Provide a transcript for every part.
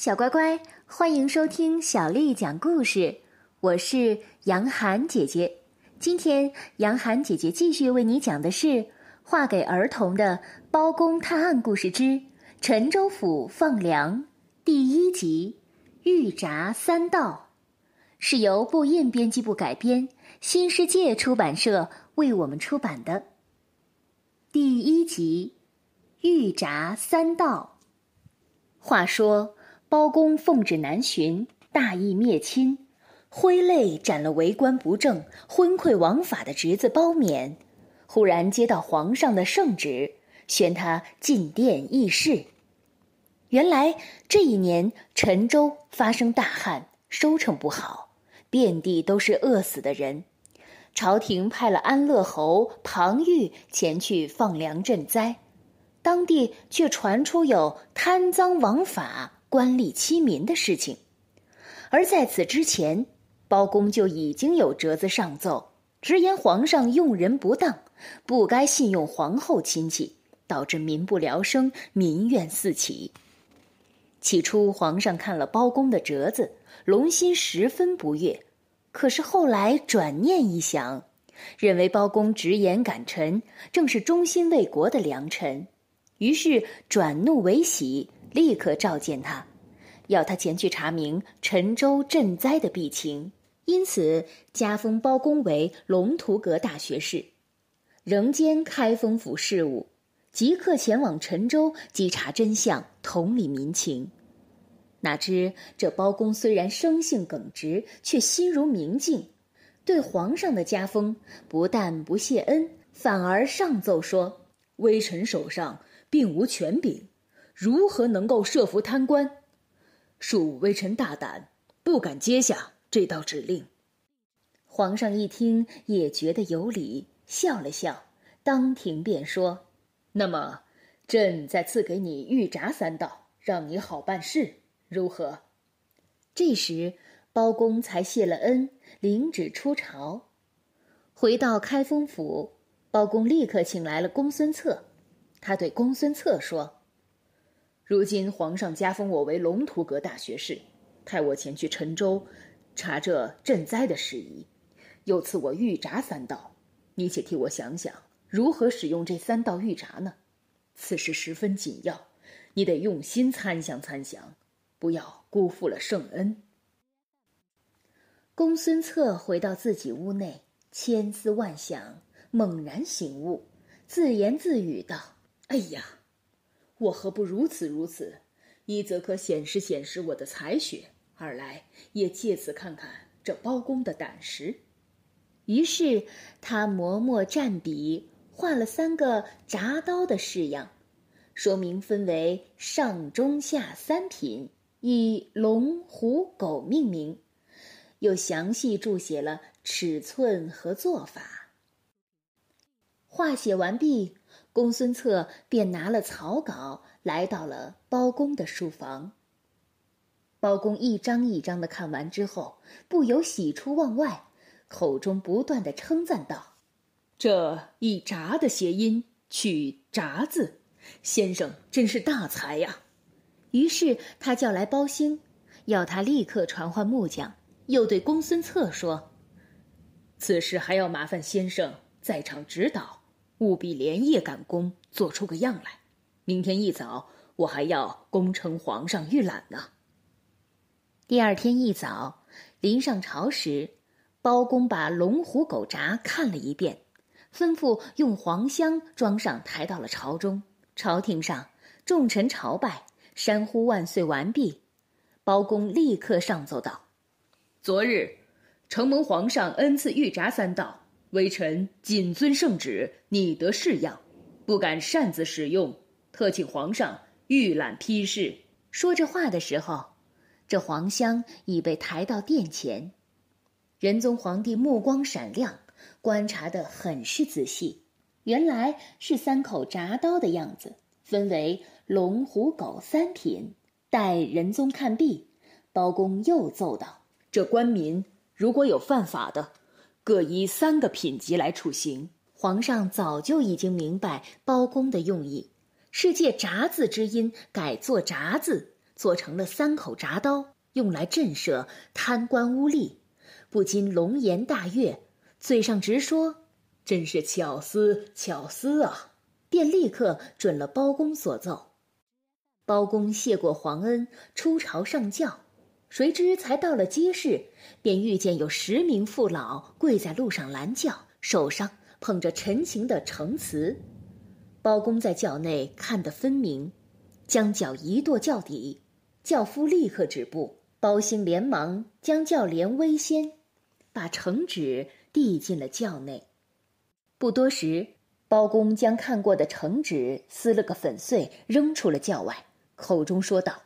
小乖乖，欢迎收听小丽讲故事。我是杨涵姐姐。今天，杨涵姐姐继续为你讲的是《画给儿童的包公探案故事之陈州府放粮》第一集《玉札三道》，是由布印编辑部改编，新世界出版社为我们出版的。第一集《玉札三道》。话说。包公奉旨南巡，大义灭亲，挥泪斩了为官不正、昏聩枉法的侄子包勉。忽然接到皇上的圣旨，宣他进殿议事。原来这一年陈州发生大旱，收成不好，遍地都是饿死的人。朝廷派了安乐侯庞玉前去放粮赈灾，当地却传出有贪赃枉法。官吏欺民的事情，而在此之前，包公就已经有折子上奏，直言皇上用人不当，不该信用皇后亲戚，导致民不聊生，民怨四起。起初，皇上看了包公的折子，龙心十分不悦，可是后来转念一想，认为包公直言敢臣，正是忠心为国的良臣，于是转怒为喜。立刻召见他，要他前去查明陈州赈灾的弊情。因此，加封包公为龙图阁大学士，仍兼开封府事务，即刻前往陈州稽查真相，统理民情。哪知这包公虽然生性耿直，却心如明镜，对皇上的加封不但不谢恩，反而上奏说：“微臣手上并无权柄。”如何能够设伏贪官？恕微臣大胆，不敢接下这道指令。皇上一听，也觉得有理，笑了笑，当庭便说：“那么，朕再赐给你玉札三道，让你好办事，如何？”这时，包公才谢了恩，领旨出朝。回到开封府，包公立刻请来了公孙策。他对公孙策说。如今皇上加封我为龙图阁大学士，派我前去陈州查这赈灾的事宜，又赐我玉札三道。你且替我想想，如何使用这三道玉札呢？此事十分紧要，你得用心参详参详，不要辜负了圣恩。公孙策回到自己屋内，千思万想，猛然醒悟，自言自语道：“哎呀！”我何不如此如此？一则可显示显示我的才学，二来也借此看看这包公的胆识。于是他磨墨蘸笔，画了三个铡刀的式样，说明分为上中下三品，以龙、虎、狗命名，又详细注写了尺寸和做法。画写完毕。公孙策便拿了草稿，来到了包公的书房。包公一张一张的看完之后，不由喜出望外，口中不断的称赞道：“这一札的谐音取札字，先生真是大才呀！”于是他叫来包兴，要他立刻传唤木匠，又对公孙策说：“此事还要麻烦先生在场指导。”务必连夜赶工，做出个样来。明天一早，我还要恭称皇上御览呢。第二天一早，临上朝时，包公把龙虎狗札看了一遍，吩咐用黄香装上，抬到了朝中。朝廷上，众臣朝拜，山呼万岁完毕。包公立刻上奏道：“昨日，承蒙皇上恩赐御札三道。”微臣谨遵圣旨，拟得式样，不敢擅自使用，特请皇上御览批示。说这话的时候，这黄香已被抬到殿前。仁宗皇帝目光闪亮，观察得很是仔细，原来是三口铡刀的样子，分为龙、虎、狗三品。待仁宗看毕，包公又奏道：“这官民如果有犯法的。”各依三个品级来处刑。皇上早就已经明白包公的用意，是借“铡”字之音改作“铡”字，做成了三口铡刀，用来震慑贪官污吏，不禁龙颜大悦，嘴上直说：“真是巧思巧思啊！”便立刻准了包公所奏。包公谢过皇恩，出朝上轿，谁知才到了街市，便遇见有十名父老跪在路上拦轿，手上捧着陈情的呈词。包公在轿内看得分明，将脚一跺轿底，轿夫立刻止步。包兴连忙将轿帘微掀，把呈纸递进了轿内。不多时，包公将看过的呈纸撕了个粉碎，扔出了轿外，口中说道：“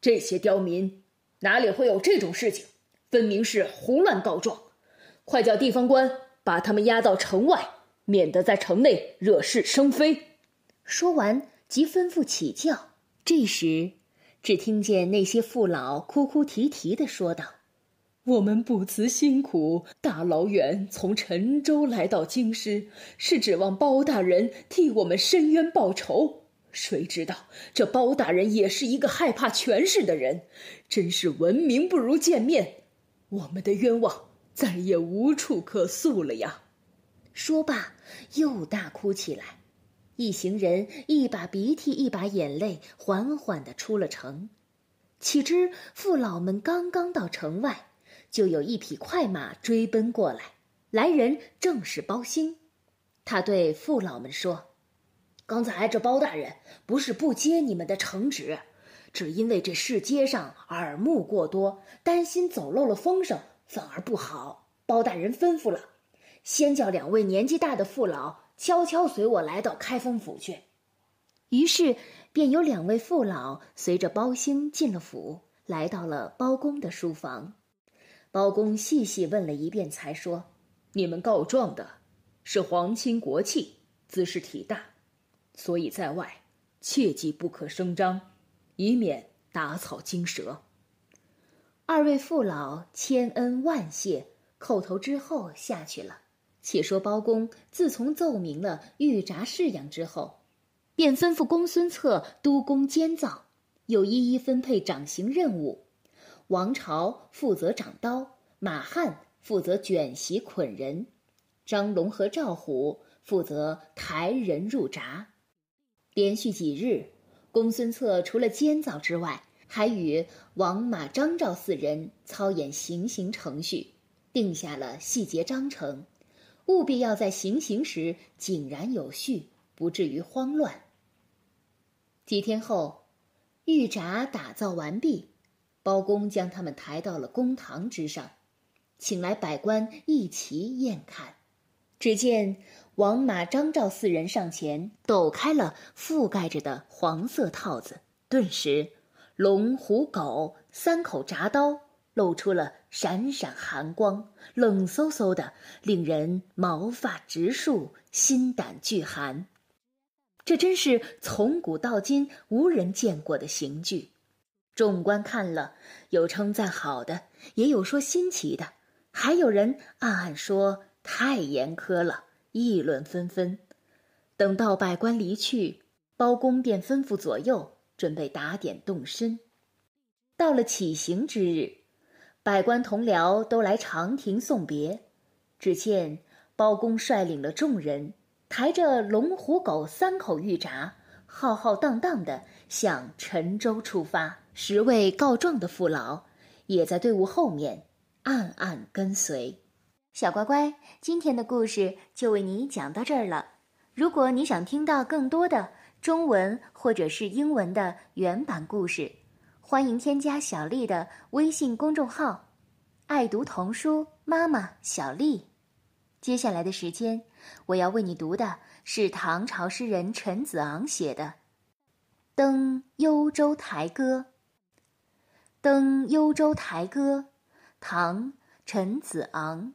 这些刁民哪里会有这种事情？分明是胡乱告状！快叫地方官把他们押到城外。”免得在城内惹是生非。说完，即吩咐起轿。这时，只听见那些父老哭哭啼啼的说道：“我们不辞辛苦，大老远从陈州来到京师，是指望包大人替我们伸冤报仇。谁知道这包大人也是一个害怕权势的人，真是闻名不如见面。我们的冤枉再也无处可诉了呀！”说罢，又大哭起来。一行人一把鼻涕一把眼泪，缓缓的出了城。岂知父老们刚刚到城外，就有一匹快马追奔过来。来人正是包兴。他对父老们说：“刚才这包大人不是不接你们的呈旨，只因为这市街上耳目过多，担心走漏了风声，反而不好。包大人吩咐了。”先叫两位年纪大的父老悄悄随我来到开封府去。于是，便有两位父老随着包兴进了府，来到了包公的书房。包公细细问了一遍，才说：“你们告状的是皇亲国戚，姿势体大，所以在外切记不可声张，以免打草惊蛇。”二位父老千恩万谢，叩头之后下去了。且说包公自从奏明了御札式样之后，便吩咐公孙策督工监造，又一一分配掌刑任务。王朝负责掌刀，马汉负责卷席捆人，张龙和赵虎负责抬人入闸。连续几日，公孙策除了监造之外，还与王马张赵四人操演行刑程序，定下了细节章程。务必要在行刑时井然有序，不至于慌乱。几天后，玉闸打造完毕，包公将他们抬到了公堂之上，请来百官一齐验看。只见王马张赵四人上前抖开了覆盖着的黄色套子，顿时，龙虎狗三口铡刀。露出了闪闪寒光，冷飕飕的，令人毛发直竖，心胆俱寒。这真是从古到今无人见过的刑具。众官看了，有称赞好的，也有说新奇的，还有人暗暗说太严苛了，议论纷纷。等到百官离去，包公便吩咐左右准备打点动身。到了起行之日。百官同僚都来长亭送别，只见包公率领了众人，抬着龙虎狗三口玉札，浩浩荡荡的向陈州出发。十位告状的父老也在队伍后面暗暗跟随。小乖乖，今天的故事就为你讲到这儿了。如果你想听到更多的中文或者是英文的原版故事，欢迎添加小丽的微信公众号，爱读童书妈妈小丽。接下来的时间，我要为你读的是唐朝诗人陈子昂写的《登幽州台歌》。《登幽州台歌》，唐·陈子昂。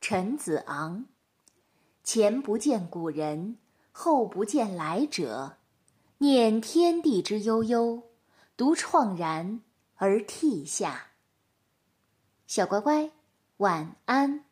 陈子昂。前不见古人，后不见来者。念天地之悠悠，独怆然而涕下。小乖乖，晚安。